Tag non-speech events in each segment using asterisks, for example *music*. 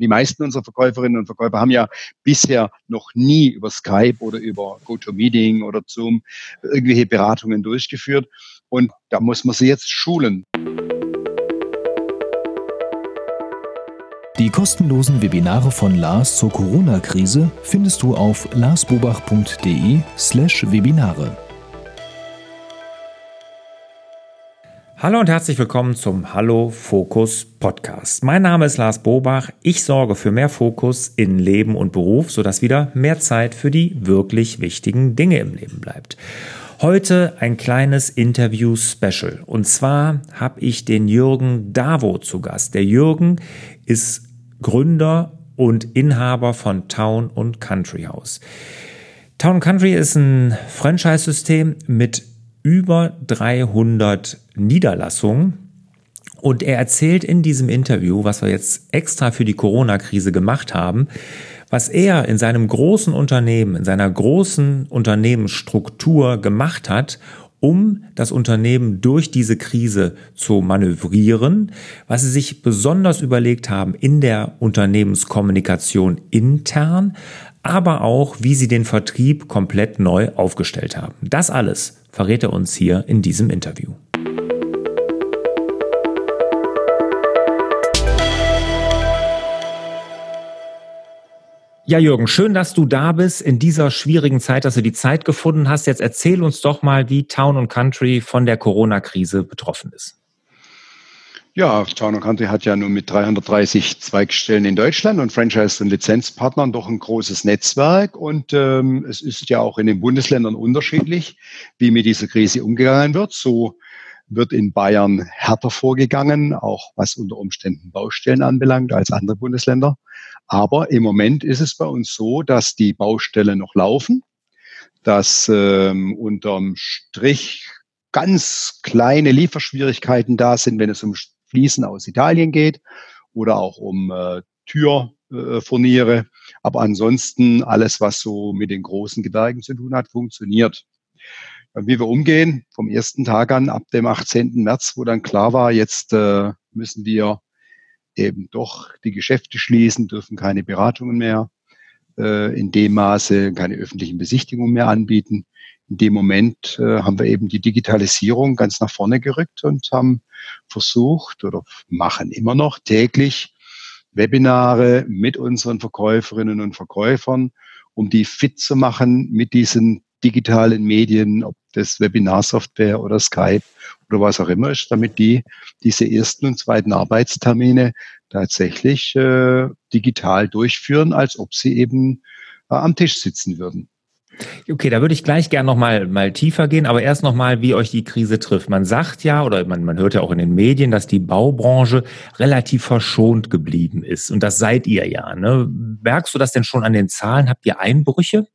Die meisten unserer Verkäuferinnen und Verkäufer haben ja bisher noch nie über Skype oder über GoToMeeting oder Zoom irgendwelche Beratungen durchgeführt. Und da muss man sie jetzt schulen. Die kostenlosen Webinare von Lars zur Corona-Krise findest du auf larsbobach.de Hallo und herzlich willkommen zum Hallo Fokus Podcast. Mein Name ist Lars Bobach. Ich sorge für mehr Fokus in Leben und Beruf, sodass wieder mehr Zeit für die wirklich wichtigen Dinge im Leben bleibt. Heute ein kleines Interview-Special. Und zwar habe ich den Jürgen Davo zu Gast. Der Jürgen ist Gründer und Inhaber von Town und Country House. Town Country ist ein Franchise-System mit über 300 Niederlassungen. Und er erzählt in diesem Interview, was wir jetzt extra für die Corona-Krise gemacht haben, was er in seinem großen Unternehmen, in seiner großen Unternehmensstruktur gemacht hat, um das Unternehmen durch diese Krise zu manövrieren, was sie sich besonders überlegt haben in der Unternehmenskommunikation intern, aber auch, wie sie den Vertrieb komplett neu aufgestellt haben. Das alles verrät er uns hier in diesem Interview. Ja, Jürgen, schön, dass du da bist in dieser schwierigen Zeit, dass du die Zeit gefunden hast. Jetzt erzähl uns doch mal, wie Town und Country von der Corona-Krise betroffen ist. Ja, Town Country hat ja nur mit 330 Zweigstellen in Deutschland und Franchise- und Lizenzpartnern doch ein großes Netzwerk. Und ähm, es ist ja auch in den Bundesländern unterschiedlich, wie mit dieser Krise umgegangen wird. So wird in Bayern härter vorgegangen, auch was unter Umständen Baustellen anbelangt, als andere Bundesländer. Aber im Moment ist es bei uns so, dass die Baustellen noch laufen, dass ähm, unterm Strich ganz kleine Lieferschwierigkeiten da sind, wenn es um Fliesen aus Italien geht oder auch um äh, Türfurniere. Aber ansonsten alles, was so mit den großen Gewerken zu tun hat, funktioniert. Wie wir umgehen, vom ersten Tag an, ab dem 18. März, wo dann klar war, jetzt äh, müssen wir eben doch die Geschäfte schließen, dürfen keine Beratungen mehr äh, in dem Maße, keine öffentlichen Besichtigungen mehr anbieten in dem Moment äh, haben wir eben die Digitalisierung ganz nach vorne gerückt und haben versucht oder machen immer noch täglich Webinare mit unseren Verkäuferinnen und Verkäufern, um die fit zu machen mit diesen digitalen Medien, ob das Webinarsoftware oder Skype oder was auch immer ist, damit die diese ersten und zweiten Arbeitstermine tatsächlich äh, digital durchführen, als ob sie eben äh, am Tisch sitzen würden. Okay, da würde ich gleich gern nochmal mal tiefer gehen, aber erst nochmal, wie euch die Krise trifft. Man sagt ja, oder man, man hört ja auch in den Medien, dass die Baubranche relativ verschont geblieben ist. Und das seid ihr ja. Ne? Merkst du das denn schon an den Zahlen? Habt ihr Einbrüche?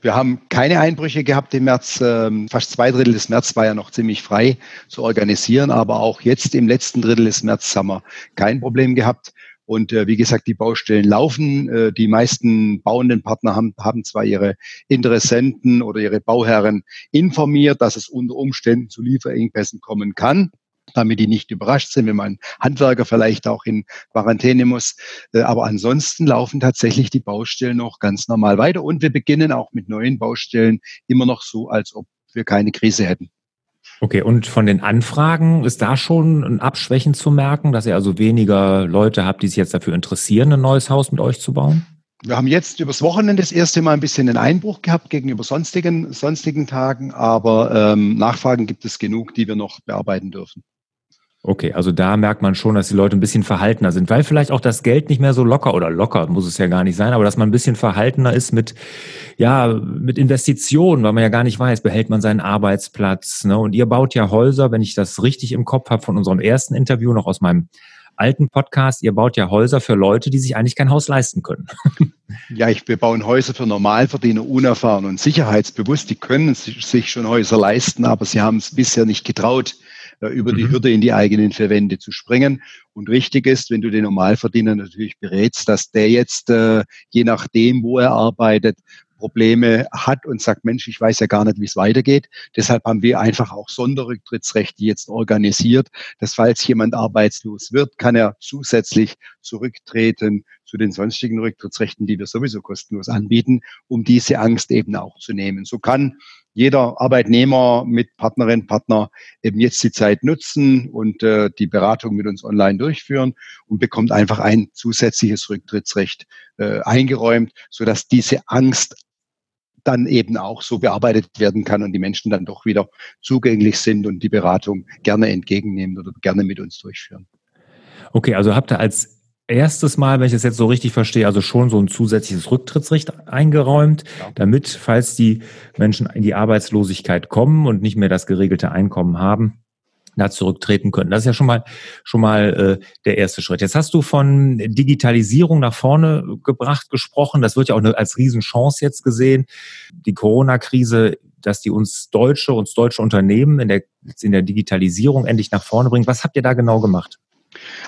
Wir haben keine Einbrüche gehabt im März. Ähm, fast zwei Drittel des März war ja noch ziemlich frei zu organisieren, aber auch jetzt im letzten Drittel des März haben wir kein Problem gehabt. Und äh, wie gesagt, die Baustellen laufen. Äh, die meisten bauenden Partner haben, haben zwar ihre Interessenten oder ihre Bauherren informiert, dass es unter Umständen zu Lieferengpässen kommen kann damit die nicht überrascht sind, wenn man Handwerker vielleicht auch in Quarantäne muss. Äh, aber ansonsten laufen tatsächlich die Baustellen noch ganz normal weiter und wir beginnen auch mit neuen Baustellen immer noch so, als ob wir keine Krise hätten. Okay, und von den Anfragen ist da schon ein Abschwächen zu merken, dass ihr also weniger Leute habt, die sich jetzt dafür interessieren, ein neues Haus mit euch zu bauen? Wir haben jetzt übers Wochenende das erste Mal ein bisschen einen Einbruch gehabt gegenüber sonstigen, sonstigen Tagen, aber ähm, Nachfragen gibt es genug, die wir noch bearbeiten dürfen. Okay, also da merkt man schon, dass die Leute ein bisschen verhaltener sind, weil vielleicht auch das Geld nicht mehr so locker oder locker muss es ja gar nicht sein, aber dass man ein bisschen verhaltener ist mit, ja, mit Investitionen, weil man ja gar nicht weiß, behält man seinen Arbeitsplatz. Ne? Und ihr baut ja Häuser, wenn ich das richtig im Kopf habe, von unserem ersten Interview noch aus meinem alten Podcast, ihr baut ja Häuser für Leute, die sich eigentlich kein Haus leisten können. *laughs* Ja, ich, wir bauen Häuser für Normalverdiener, unerfahren und sicherheitsbewusst. Die können sich schon Häuser leisten, aber sie haben es bisher nicht getraut äh, über die mhm. Hürde in die eigenen vier Wände zu springen. Und richtig ist, wenn du den Normalverdiener natürlich berätst, dass der jetzt, äh, je nachdem, wo er arbeitet, Probleme hat und sagt, Mensch, ich weiß ja gar nicht, wie es weitergeht. Deshalb haben wir einfach auch Sonderrücktrittsrechte jetzt organisiert, dass falls jemand arbeitslos wird, kann er zusätzlich zurücktreten zu den sonstigen Rücktrittsrechten, die wir sowieso kostenlos anbieten, um diese Angst eben auch zu nehmen. So kann jeder Arbeitnehmer mit Partnerin, Partner eben jetzt die Zeit nutzen und äh, die Beratung mit uns online durchführen und bekommt einfach ein zusätzliches Rücktrittsrecht äh, eingeräumt, sodass diese Angst dann eben auch so bearbeitet werden kann und die Menschen dann doch wieder zugänglich sind und die Beratung gerne entgegennehmen oder gerne mit uns durchführen. Okay, also habt ihr als erstes Mal, wenn ich das jetzt so richtig verstehe, also schon so ein zusätzliches Rücktrittsrecht eingeräumt, ja. damit, falls die Menschen in die Arbeitslosigkeit kommen und nicht mehr das geregelte Einkommen haben, da zurücktreten können. Das ist ja schon mal schon mal äh, der erste Schritt. Jetzt hast du von Digitalisierung nach vorne gebracht gesprochen. Das wird ja auch eine, als Riesenchance jetzt gesehen. Die Corona-Krise, dass die uns deutsche uns deutsche Unternehmen in der in der Digitalisierung endlich nach vorne bringt. Was habt ihr da genau gemacht?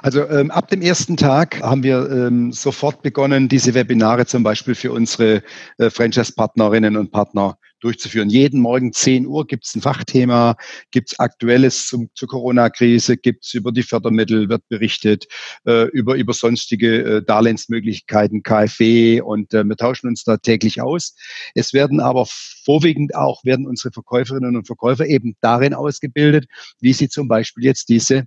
Also ähm, ab dem ersten Tag haben wir ähm, sofort begonnen, diese Webinare zum Beispiel für unsere äh, Franchise-Partnerinnen und Partner durchzuführen. Jeden Morgen 10 Uhr gibt es ein Fachthema, gibt es Aktuelles zum, zur Corona-Krise, gibt es über die Fördermittel, wird berichtet, äh, über, über sonstige äh, Darlehensmöglichkeiten, KfW und äh, wir tauschen uns da täglich aus. Es werden aber vorwiegend auch, werden unsere Verkäuferinnen und Verkäufer eben darin ausgebildet, wie sie zum Beispiel jetzt diese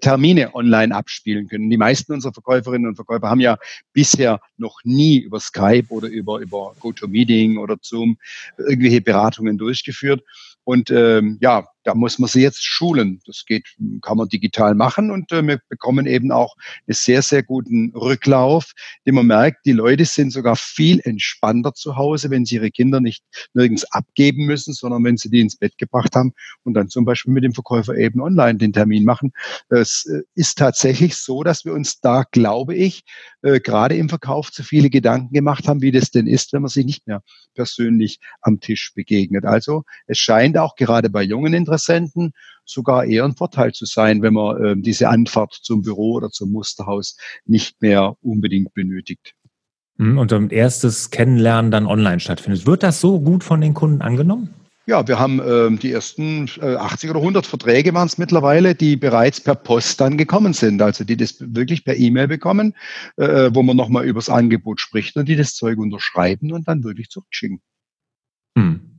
Termine online abspielen können. Die meisten unserer Verkäuferinnen und Verkäufer haben ja bisher noch nie über Skype oder über, über GoToMeeting oder Zoom irgendwelche Beratungen durchgeführt. Und ähm, ja, da muss man sie jetzt schulen. Das geht, kann man digital machen und äh, wir bekommen eben auch einen sehr, sehr guten Rücklauf, den man merkt, die Leute sind sogar viel entspannter zu Hause, wenn sie ihre Kinder nicht nirgends abgeben müssen, sondern wenn sie die ins Bett gebracht haben und dann zum Beispiel mit dem Verkäufer eben online den Termin machen. Es äh, ist tatsächlich so, dass wir uns da, glaube ich, äh, gerade im Verkauf zu viele Gedanken gemacht haben, wie das denn ist, wenn man sich nicht mehr persönlich am Tisch begegnet. Also es scheint auch gerade bei jungen Interessenten sogar eher ein Vorteil zu sein, wenn man äh, diese Anfahrt zum Büro oder zum Musterhaus nicht mehr unbedingt benötigt. Mhm, und ein erstes Kennenlernen dann online stattfindet. Wird das so gut von den Kunden angenommen? Ja, wir haben ähm, die ersten äh, 80 oder 100 Verträge waren es mittlerweile, die bereits per Post dann gekommen sind. Also die das wirklich per E-Mail bekommen, äh, wo man nochmal übers Angebot spricht und die das Zeug unterschreiben und dann wirklich zurückschicken. Hm.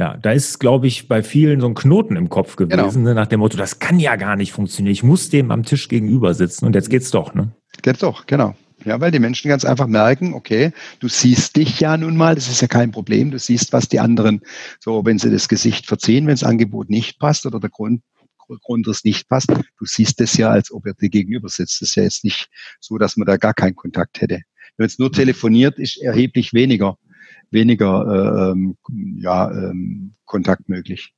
Ja, da ist, glaube ich, bei vielen so ein Knoten im Kopf gewesen, genau. nach dem Motto, das kann ja gar nicht funktionieren. Ich muss dem am Tisch gegenüber sitzen und jetzt geht's doch, ne? Geht's doch, genau. Ja, weil die Menschen ganz einfach merken, okay, du siehst dich ja nun mal, das ist ja kein Problem, du siehst, was die anderen, so wenn sie das Gesicht verziehen, wenn das Angebot nicht passt oder der Grund, Grundriss nicht passt, du siehst es ja, als ob er dir gegenüber sitzt. Das ist ja jetzt nicht so, dass man da gar keinen Kontakt hätte. Wenn es nur telefoniert, ist erheblich weniger, weniger äh, ähm, ja, ähm, Kontakt möglich.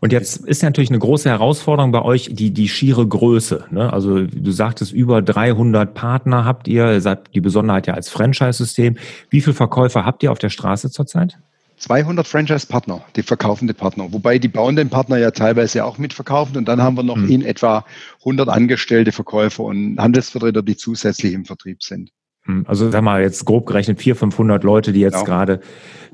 Und jetzt ist natürlich eine große Herausforderung bei euch die, die schiere Größe. Ne? Also du sagtest, über 300 Partner habt ihr, ihr seid die Besonderheit ja als Franchise-System. Wie viele Verkäufer habt ihr auf der Straße zurzeit? 200 Franchise-Partner, die verkaufende Partner, wobei die bauenden Partner ja teilweise auch mitverkaufen und dann haben wir noch hm. in etwa 100 angestellte Verkäufer und Handelsvertreter, die zusätzlich im Vertrieb sind. Hm, also sag mal jetzt grob gerechnet 400, 500 Leute, die jetzt genau. gerade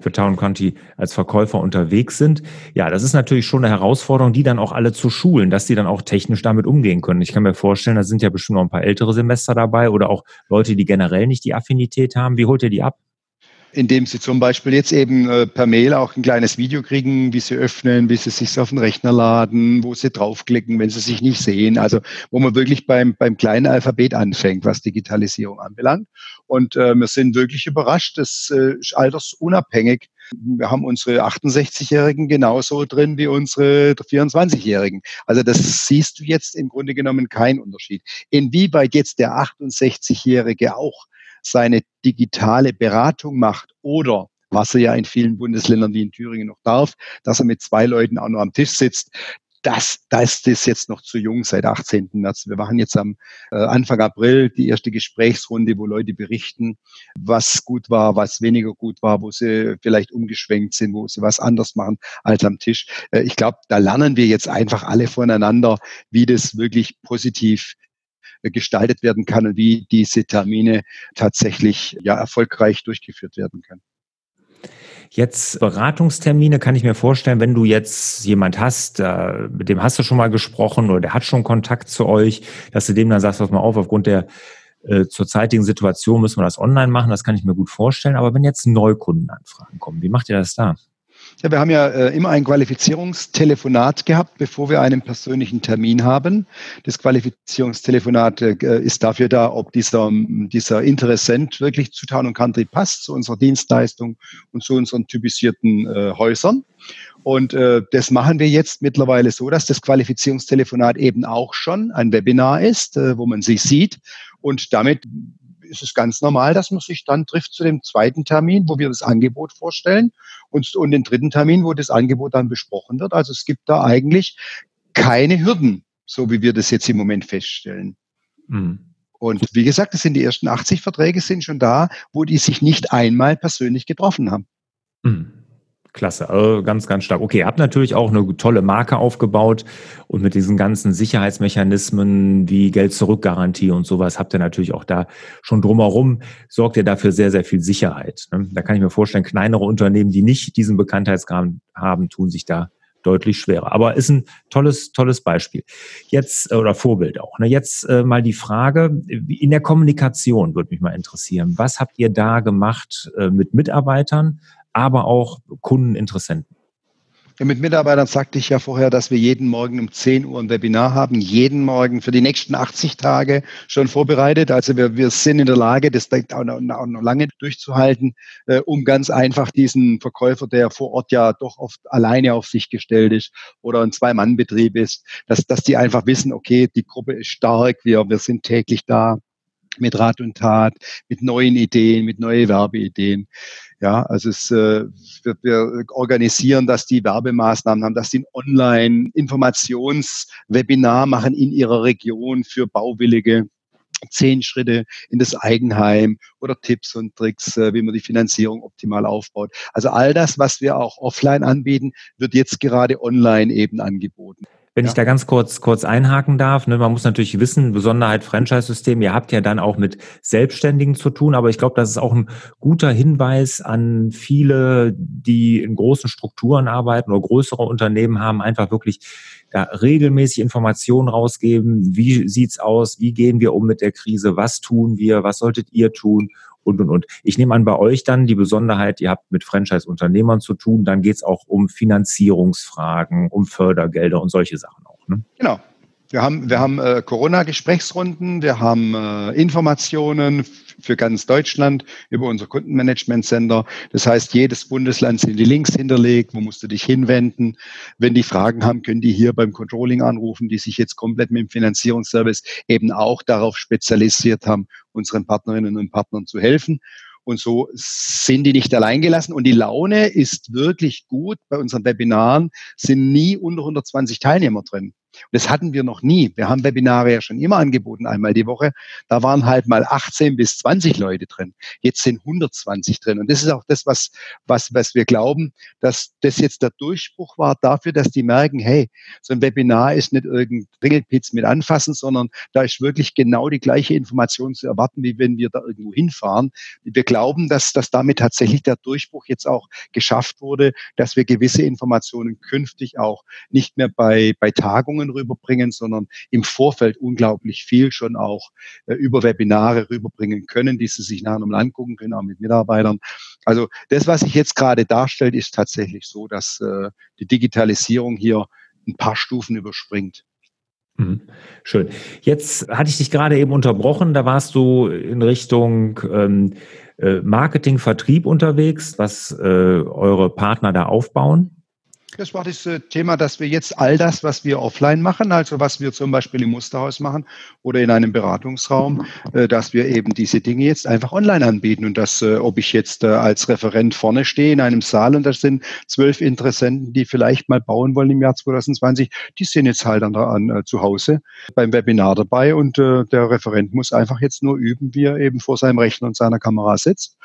für Town County als Verkäufer unterwegs sind. Ja, das ist natürlich schon eine Herausforderung, die dann auch alle zu schulen, dass die dann auch technisch damit umgehen können. Ich kann mir vorstellen, da sind ja bestimmt noch ein paar ältere Semester dabei oder auch Leute, die generell nicht die Affinität haben. Wie holt ihr die ab? Indem sie zum Beispiel jetzt eben äh, per Mail auch ein kleines Video kriegen, wie sie öffnen, wie sie sich auf den Rechner laden, wo sie draufklicken, wenn sie sich nicht sehen. Also wo man wirklich beim, beim kleinen Alphabet anfängt, was Digitalisierung anbelangt. Und äh, wir sind wirklich überrascht, das äh, ist altersunabhängig. Wir haben unsere 68-Jährigen genauso drin wie unsere 24-Jährigen. Also das siehst du jetzt im Grunde genommen keinen Unterschied. Inwieweit jetzt der 68-Jährige auch seine digitale Beratung macht oder was er ja in vielen Bundesländern wie in Thüringen noch darf, dass er mit zwei Leuten auch noch am Tisch sitzt. Das, das ist jetzt noch zu jung seit 18. März. Wir machen jetzt am äh, Anfang April die erste Gesprächsrunde, wo Leute berichten, was gut war, was weniger gut war, wo sie vielleicht umgeschwenkt sind, wo sie was anders machen als am Tisch. Äh, ich glaube, da lernen wir jetzt einfach alle voneinander, wie das wirklich positiv gestaltet werden kann und wie diese Termine tatsächlich ja erfolgreich durchgeführt werden können. Jetzt Beratungstermine kann ich mir vorstellen, wenn du jetzt jemand hast, äh, mit dem hast du schon mal gesprochen oder der hat schon Kontakt zu euch, dass du dem dann sagst, pass mal auf, aufgrund der äh, zur zeitigen Situation müssen wir das online machen, das kann ich mir gut vorstellen. Aber wenn jetzt Neukundenanfragen kommen, wie macht ihr das da? Ja, wir haben ja äh, immer ein Qualifizierungstelefonat gehabt, bevor wir einen persönlichen Termin haben. Das Qualifizierungstelefonat äh, ist dafür da, ob dieser, dieser Interessent wirklich zu Town Country passt, zu unserer Dienstleistung und zu unseren typisierten äh, Häusern. Und äh, das machen wir jetzt mittlerweile so, dass das Qualifizierungstelefonat eben auch schon ein Webinar ist, äh, wo man sich sieht. Und damit ist es ganz normal, dass man sich dann trifft zu dem zweiten Termin, wo wir das Angebot vorstellen und, und den dritten Termin, wo das Angebot dann besprochen wird. Also es gibt da eigentlich keine Hürden, so wie wir das jetzt im Moment feststellen. Mhm. Und wie gesagt, es sind die ersten 80 Verträge sind schon da, wo die sich nicht einmal persönlich getroffen haben. Mhm. Klasse, also ganz, ganz stark. Okay, habt natürlich auch eine tolle Marke aufgebaut und mit diesen ganzen Sicherheitsmechanismen wie Geld-Zurück-Garantie und sowas habt ihr natürlich auch da schon drumherum, sorgt ihr dafür sehr, sehr viel Sicherheit. Ne? Da kann ich mir vorstellen, kleinere Unternehmen, die nicht diesen Bekanntheitsgrad haben, tun sich da deutlich schwerer. Aber ist ein tolles, tolles Beispiel. Jetzt, äh, oder Vorbild auch. Ne? Jetzt äh, mal die Frage, in der Kommunikation würde mich mal interessieren. Was habt ihr da gemacht äh, mit Mitarbeitern? Aber auch Kundeninteressenten. Mit Mitarbeitern sagte ich ja vorher, dass wir jeden Morgen um 10 Uhr ein Webinar haben, jeden Morgen für die nächsten 80 Tage schon vorbereitet. Also wir, wir sind in der Lage, das auch noch, noch lange durchzuhalten, äh, um ganz einfach diesen Verkäufer, der vor Ort ja doch oft alleine auf sich gestellt ist oder ein Zwei-Mann-Betrieb ist, dass, dass die einfach wissen, okay, die Gruppe ist stark, wir, wir sind täglich da mit Rat und Tat, mit neuen Ideen, mit neuen Werbeideen. Ja, also es, äh, wir, wir organisieren, dass die Werbemaßnahmen haben, dass die ein Online-Informationswebinar machen in ihrer Region für Bauwillige. Zehn Schritte in das Eigenheim oder Tipps und Tricks, äh, wie man die Finanzierung optimal aufbaut. Also all das, was wir auch offline anbieten, wird jetzt gerade online eben angeboten. Wenn ja. ich da ganz kurz, kurz einhaken darf, ne, man muss natürlich wissen, Besonderheit Franchise-System, ihr habt ja dann auch mit Selbstständigen zu tun, aber ich glaube, das ist auch ein guter Hinweis an viele, die in großen Strukturen arbeiten oder größere Unternehmen haben, einfach wirklich da regelmäßig Informationen rausgeben. Wie sieht's aus? Wie gehen wir um mit der Krise? Was tun wir? Was solltet ihr tun? und, und, und. Ich nehme an, bei euch dann die Besonderheit, ihr habt mit Franchise-Unternehmern zu tun, dann geht es auch um Finanzierungsfragen, um Fördergelder und solche Sachen auch. Ne? Genau, wir haben, wir haben äh, Corona-Gesprächsrunden, wir haben äh, Informationen für ganz Deutschland über unser Kundenmanagement-Center. Das heißt, jedes Bundesland sind die Links hinterlegt, wo musst du dich hinwenden. Wenn die Fragen haben, können die hier beim Controlling anrufen, die sich jetzt komplett mit dem Finanzierungsservice eben auch darauf spezialisiert haben, unseren Partnerinnen und Partnern zu helfen. Und so sind die nicht allein gelassen. Und die Laune ist wirklich gut. Bei unseren Webinaren sind nie unter 120 Teilnehmer drin. Das hatten wir noch nie. Wir haben Webinare ja schon immer angeboten, einmal die Woche. Da waren halt mal 18 bis 20 Leute drin. Jetzt sind 120 drin. Und das ist auch das, was, was, was wir glauben, dass das jetzt der Durchbruch war dafür, dass die merken, hey, so ein Webinar ist nicht irgendein Ringelpitz mit anfassen, sondern da ist wirklich genau die gleiche Information zu erwarten, wie wenn wir da irgendwo hinfahren. Wir glauben, dass, dass damit tatsächlich der Durchbruch jetzt auch geschafft wurde, dass wir gewisse Informationen künftig auch nicht mehr bei, bei Tagungen Informationen rüberbringen, sondern im Vorfeld unglaublich viel schon auch äh, über Webinare rüberbringen können, die sie sich nachher nochmal angucken können, auch mit Mitarbeitern. Also das, was sich jetzt gerade darstellt, ist tatsächlich so, dass äh, die Digitalisierung hier ein paar Stufen überspringt. Mhm. Schön. Jetzt hatte ich dich gerade eben unterbrochen, da warst du in Richtung ähm, äh, Marketing, Vertrieb unterwegs, was äh, eure Partner da aufbauen. Das war das äh, Thema, dass wir jetzt all das, was wir offline machen, also was wir zum Beispiel im Musterhaus machen oder in einem Beratungsraum, äh, dass wir eben diese Dinge jetzt einfach online anbieten. Und dass, äh, ob ich jetzt als Referent vorne stehe in einem Saal und da sind zwölf Interessenten, die vielleicht mal bauen wollen im Jahr 2020, die sind jetzt halt an, an zu Hause beim Webinar dabei und der Referent muss einfach jetzt nur üben, wie er eben vor seinem Rechner und seiner Kamera sitzt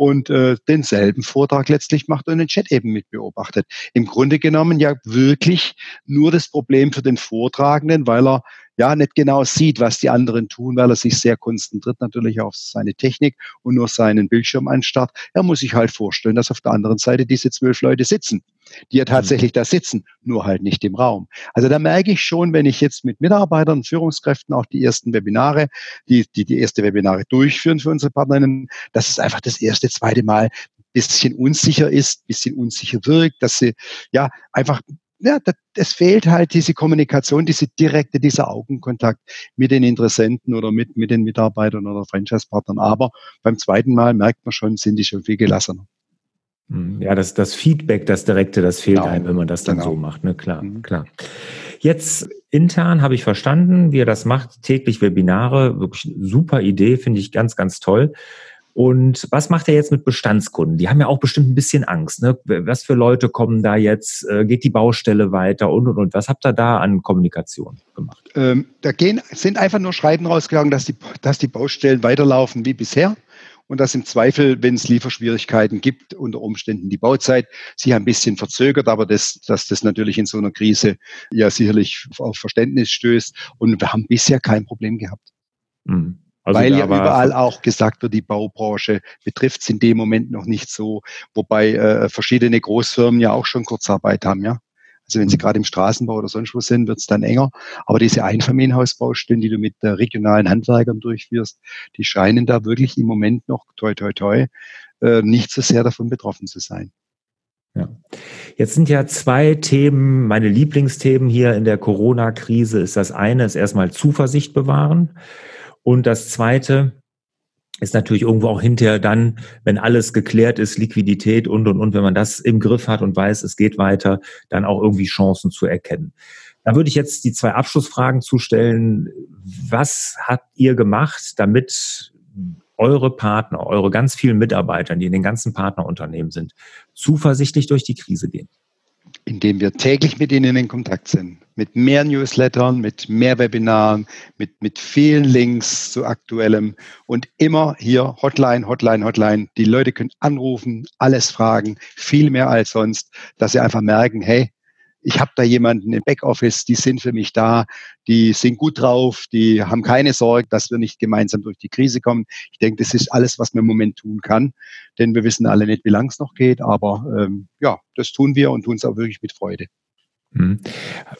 und äh, denselben Vortrag letztlich macht und den Chat eben mit beobachtet. Im Grunde genommen ja wirklich nur das Problem für den Vortragenden, weil er ja nicht genau sieht, was die anderen tun, weil er sich sehr konzentriert natürlich auf seine Technik und nur seinen Bildschirm anstarrt. Er muss sich halt vorstellen, dass auf der anderen Seite diese zwölf Leute sitzen, die ja tatsächlich da sitzen, nur halt nicht im Raum. Also da merke ich schon, wenn ich jetzt mit Mitarbeitern, Führungskräften auch die ersten Webinare, die die, die erste Webinare durchführen für unsere Partnerinnen, dass es einfach das erste, zweite Mal bisschen unsicher ist, bisschen unsicher wirkt, dass sie ja einfach ja, es fehlt halt diese Kommunikation, diese direkte, dieser Augenkontakt mit den Interessenten oder mit, mit den Mitarbeitern oder Franchise-Partnern. Aber beim zweiten Mal merkt man schon, sind die schon viel gelassener. Hm, ja, das, das Feedback, das Direkte, das fehlt genau. einem, wenn man das dann genau. so macht. Ne? Klar, mhm. klar. Jetzt intern habe ich verstanden, wie ihr das macht, täglich Webinare, wirklich super Idee, finde ich ganz, ganz toll. Und was macht er jetzt mit Bestandskunden? Die haben ja auch bestimmt ein bisschen Angst. Ne? Was für Leute kommen da jetzt? Äh, geht die Baustelle weiter und und und? Was habt ihr da an Kommunikation gemacht? Ähm, da gehen, sind einfach nur Schreiben rausgegangen, dass die, dass die Baustellen weiterlaufen wie bisher und dass im Zweifel, wenn es Lieferschwierigkeiten gibt, unter Umständen die Bauzeit sich ein bisschen verzögert, aber das, dass das natürlich in so einer Krise ja sicherlich auf Verständnis stößt. Und wir haben bisher kein Problem gehabt. Mhm. Also Weil ja überall auch gesagt wird, die Baubranche betrifft es in dem Moment noch nicht so, wobei äh, verschiedene Großfirmen ja auch schon Kurzarbeit haben, ja. Also wenn sie mhm. gerade im Straßenbau oder sonst wo sind, wird es dann enger. Aber diese Einfamilienhausbaustellen, die du mit äh, regionalen Handwerkern durchführst, die scheinen da wirklich im Moment noch, toi, toi, toi, äh, nicht so sehr davon betroffen zu sein. Ja. Jetzt sind ja zwei Themen, meine Lieblingsthemen hier in der Corona-Krise ist das eine, ist erstmal Zuversicht bewahren. Und das Zweite ist natürlich irgendwo auch hinterher dann, wenn alles geklärt ist, Liquidität und, und, und, wenn man das im Griff hat und weiß, es geht weiter, dann auch irgendwie Chancen zu erkennen. Da würde ich jetzt die zwei Abschlussfragen zustellen. Was habt ihr gemacht, damit eure Partner, eure ganz vielen Mitarbeiter, die in den ganzen Partnerunternehmen sind, zuversichtlich durch die Krise gehen? Indem wir täglich mit ihnen in Kontakt sind. Mit mehr Newslettern, mit mehr Webinaren, mit, mit vielen Links zu aktuellem und immer hier Hotline, Hotline, Hotline. Die Leute können anrufen, alles fragen, viel mehr als sonst, dass sie einfach merken, hey, ich habe da jemanden im Backoffice, die sind für mich da, die sind gut drauf, die haben keine Sorge, dass wir nicht gemeinsam durch die Krise kommen. Ich denke, das ist alles, was man im Moment tun kann, denn wir wissen alle nicht, wie lang es noch geht, aber ähm, ja, das tun wir und tun es auch wirklich mit Freude. Hm.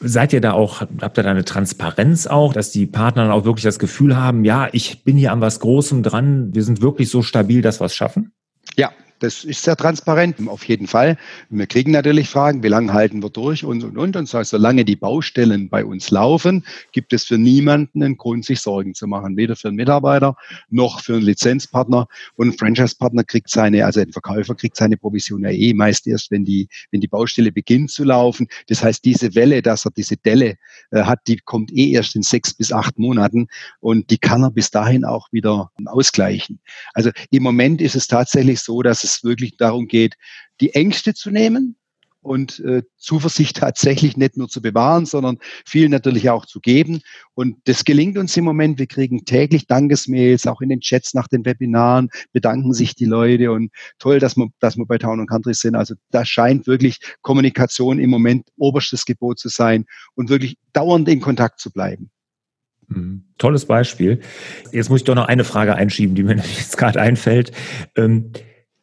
Seid ihr da auch, habt ihr da eine Transparenz auch, dass die Partner dann auch wirklich das Gefühl haben, ja, ich bin hier an was Großem dran, wir sind wirklich so stabil, dass wir es schaffen? Ja, das ist sehr transparent, auf jeden Fall. Wir kriegen natürlich Fragen, wie lange halten wir durch und, und, und. Und so, solange die Baustellen bei uns laufen, gibt es für niemanden einen Grund, sich Sorgen zu machen. Weder für einen Mitarbeiter noch für einen Lizenzpartner. Und ein Franchise-Partner kriegt seine, also ein Verkäufer kriegt seine Provision ja eh meist erst, wenn die, wenn die Baustelle beginnt zu laufen. Das heißt, diese Welle, dass er diese Delle äh, hat, die kommt eh erst in sechs bis acht Monaten. Und die kann er bis dahin auch wieder ausgleichen. Also im Moment ist es tatsächlich so, dass es es wirklich darum geht, die Ängste zu nehmen und äh, Zuversicht *laughs* tatsächlich nicht nur zu bewahren, sondern viel natürlich auch zu geben. Und das gelingt uns im Moment. Wir kriegen täglich Dankesmails, auch in den Chats nach den Webinaren bedanken sich die Leute und toll, dass wir, dass wir bei Town Country sind. Also da scheint wirklich Kommunikation im Moment oberstes Gebot zu sein und wirklich dauernd in Kontakt zu bleiben. Mhm. Tolles Beispiel. Jetzt muss ich doch noch eine Frage einschieben, die mir *laughs* jetzt gerade einfällt. Ähm,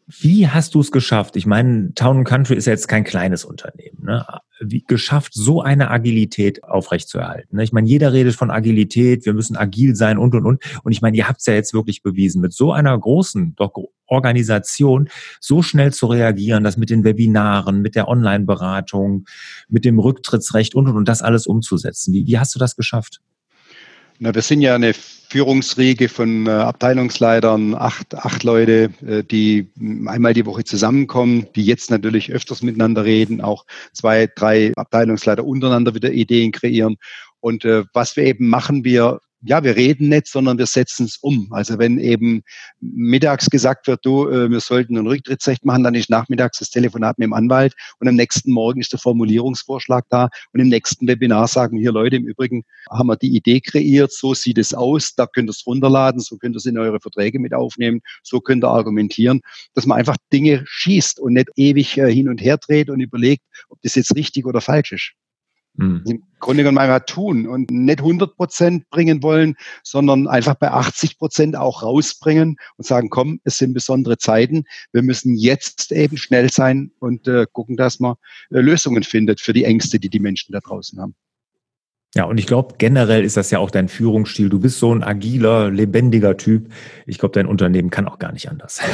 wie hast du es geschafft? Ich meine, Town Country ist ja jetzt kein kleines Unternehmen. Ne? Wie geschafft, so eine Agilität aufrechtzuerhalten? Ne? Ich meine, jeder redet von Agilität, wir müssen agil sein und und und. Und ich meine, ihr habt es ja jetzt wirklich bewiesen, mit so einer großen doch Organisation so schnell zu reagieren, das mit den Webinaren, mit der Online-Beratung, mit dem Rücktrittsrecht und und und das alles umzusetzen. Wie, wie hast du das geschafft? Na, wir sind ja eine Führungsriege von äh, Abteilungsleitern, acht, acht Leute, äh, die einmal die Woche zusammenkommen, die jetzt natürlich öfters miteinander reden, auch zwei, drei Abteilungsleiter untereinander wieder Ideen kreieren. Und äh, was wir eben machen, wir ja, wir reden nicht, sondern wir setzen es um. Also wenn eben mittags gesagt wird, du, äh, wir sollten ein Rücktrittsrecht machen, dann ist nachmittags das Telefonat mit dem Anwalt und am nächsten Morgen ist der Formulierungsvorschlag da und im nächsten Webinar sagen hier Leute, im Übrigen haben wir die Idee kreiert, so sieht es aus, da könnt ihr es runterladen, so könnt ihr es in eure Verträge mit aufnehmen, so könnt ihr argumentieren, dass man einfach Dinge schießt und nicht ewig äh, hin und her dreht und überlegt, ob das jetzt richtig oder falsch ist. Mhm. Im Grunde genommen einfach tun und nicht 100 Prozent bringen wollen, sondern einfach bei 80 Prozent auch rausbringen und sagen, komm, es sind besondere Zeiten. Wir müssen jetzt eben schnell sein und äh, gucken, dass man äh, Lösungen findet für die Ängste, die die Menschen da draußen haben. Ja, und ich glaube, generell ist das ja auch dein Führungsstil. Du bist so ein agiler, lebendiger Typ. Ich glaube, dein Unternehmen kann auch gar nicht anders. *laughs*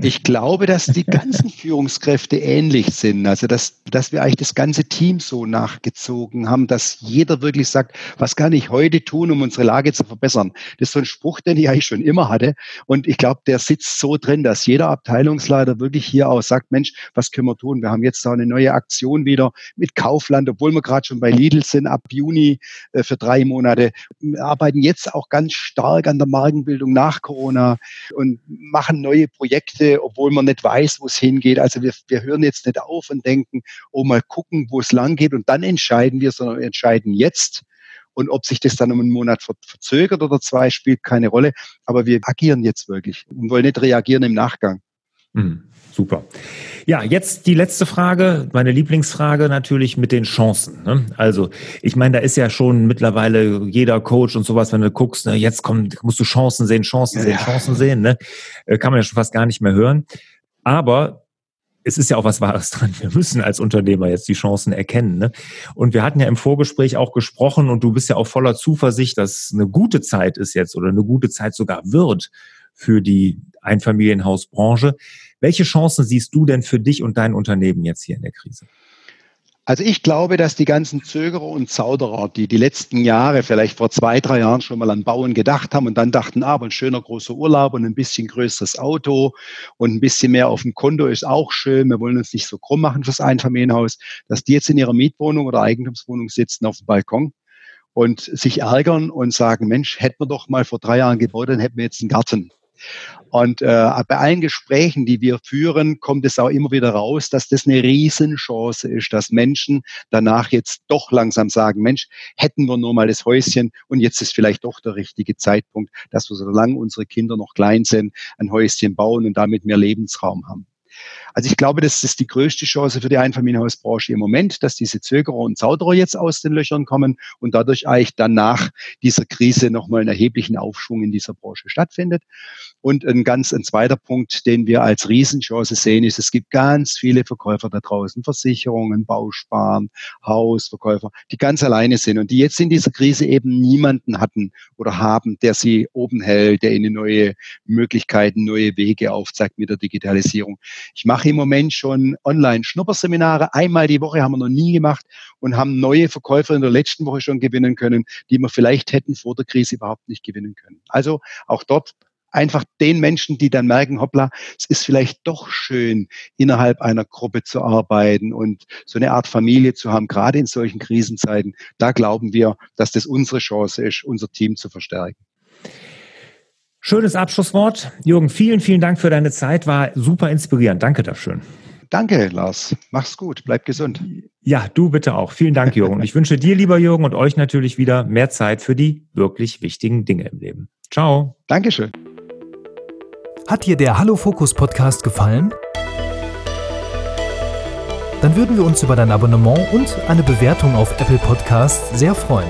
Ich glaube, dass die ganzen Führungskräfte ähnlich sind. Also, dass, dass wir eigentlich das ganze Team so nachgezogen haben, dass jeder wirklich sagt, was kann ich heute tun, um unsere Lage zu verbessern? Das ist so ein Spruch, den ich eigentlich schon immer hatte. Und ich glaube, der sitzt so drin, dass jeder Abteilungsleiter wirklich hier auch sagt, Mensch, was können wir tun? Wir haben jetzt da eine neue Aktion wieder mit Kaufland, obwohl wir gerade schon bei Lidl sind, ab Juni für drei Monate. Wir arbeiten jetzt auch ganz stark an der Markenbildung nach Corona und machen neue Projekte, obwohl man nicht weiß, wo es hingeht. Also wir, wir hören jetzt nicht auf und denken, oh mal gucken, wo es lang geht und dann entscheiden wir, sondern wir entscheiden jetzt. Und ob sich das dann um einen Monat verzögert oder zwei, spielt keine Rolle. Aber wir agieren jetzt wirklich und wollen nicht reagieren im Nachgang. Mhm. Super. Ja, jetzt die letzte Frage, meine Lieblingsfrage natürlich mit den Chancen. Ne? Also, ich meine, da ist ja schon mittlerweile jeder Coach und sowas, wenn du guckst, ne, jetzt kommt, musst du Chancen sehen, Chancen sehen, ja. Chancen sehen, ne? Äh, kann man ja schon fast gar nicht mehr hören. Aber es ist ja auch was Wahres *laughs* dran. Wir müssen als Unternehmer jetzt die Chancen erkennen. Ne? Und wir hatten ja im Vorgespräch auch gesprochen und du bist ja auch voller Zuversicht, dass eine gute Zeit ist jetzt oder eine gute Zeit sogar wird für die Einfamilienhausbranche. Welche Chancen siehst du denn für dich und dein Unternehmen jetzt hier in der Krise? Also ich glaube, dass die ganzen Zögerer und Zauderer, die die letzten Jahre, vielleicht vor zwei, drei Jahren schon mal an Bauen gedacht haben und dann dachten, ah, aber ein schöner großer Urlaub und ein bisschen größeres Auto und ein bisschen mehr auf dem Konto ist auch schön, wir wollen uns nicht so krumm machen fürs Einfamilienhaus, dass die jetzt in ihrer Mietwohnung oder Eigentumswohnung sitzen auf dem Balkon und sich ärgern und sagen, Mensch, hätten wir doch mal vor drei Jahren gebaut, dann hätten wir jetzt einen Garten. Und äh, bei allen Gesprächen, die wir führen, kommt es auch immer wieder raus, dass das eine Riesenchance ist, dass Menschen danach jetzt doch langsam sagen, Mensch, hätten wir nur mal das Häuschen und jetzt ist vielleicht doch der richtige Zeitpunkt, dass wir, solange unsere Kinder noch klein sind, ein Häuschen bauen und damit mehr Lebensraum haben. Also ich glaube, das ist die größte Chance für die Einfamilienhausbranche im Moment, dass diese Zögerer und Zauderer jetzt aus den Löchern kommen und dadurch eigentlich dann nach dieser Krise nochmal einen erheblichen Aufschwung in dieser Branche stattfindet. Und ein ganz ein zweiter Punkt, den wir als Riesenchance sehen, ist, es gibt ganz viele Verkäufer da draußen, Versicherungen, Bausparen, Hausverkäufer, die ganz alleine sind und die jetzt in dieser Krise eben niemanden hatten oder haben, der sie oben hält, der ihnen neue Möglichkeiten, neue Wege aufzeigt mit der Digitalisierung. Ich mache im Moment schon Online-Schnupperseminare. Einmal die Woche haben wir noch nie gemacht und haben neue Verkäufer in der letzten Woche schon gewinnen können, die wir vielleicht hätten vor der Krise überhaupt nicht gewinnen können. Also auch dort einfach den Menschen, die dann merken, hoppla, es ist vielleicht doch schön, innerhalb einer Gruppe zu arbeiten und so eine Art Familie zu haben, gerade in solchen Krisenzeiten. Da glauben wir, dass das unsere Chance ist, unser Team zu verstärken. Schönes Abschlusswort. Jürgen, vielen, vielen Dank für deine Zeit. War super inspirierend. Danke dafür. Danke, Lars. Mach's gut. Bleib gesund. Ja, du bitte auch. Vielen Dank, Jürgen. ich wünsche dir, lieber Jürgen, und euch natürlich wieder mehr Zeit für die wirklich wichtigen Dinge im Leben. Ciao. Dankeschön. Hat dir der Hallo Fokus Podcast gefallen? Dann würden wir uns über dein Abonnement und eine Bewertung auf Apple Podcasts sehr freuen.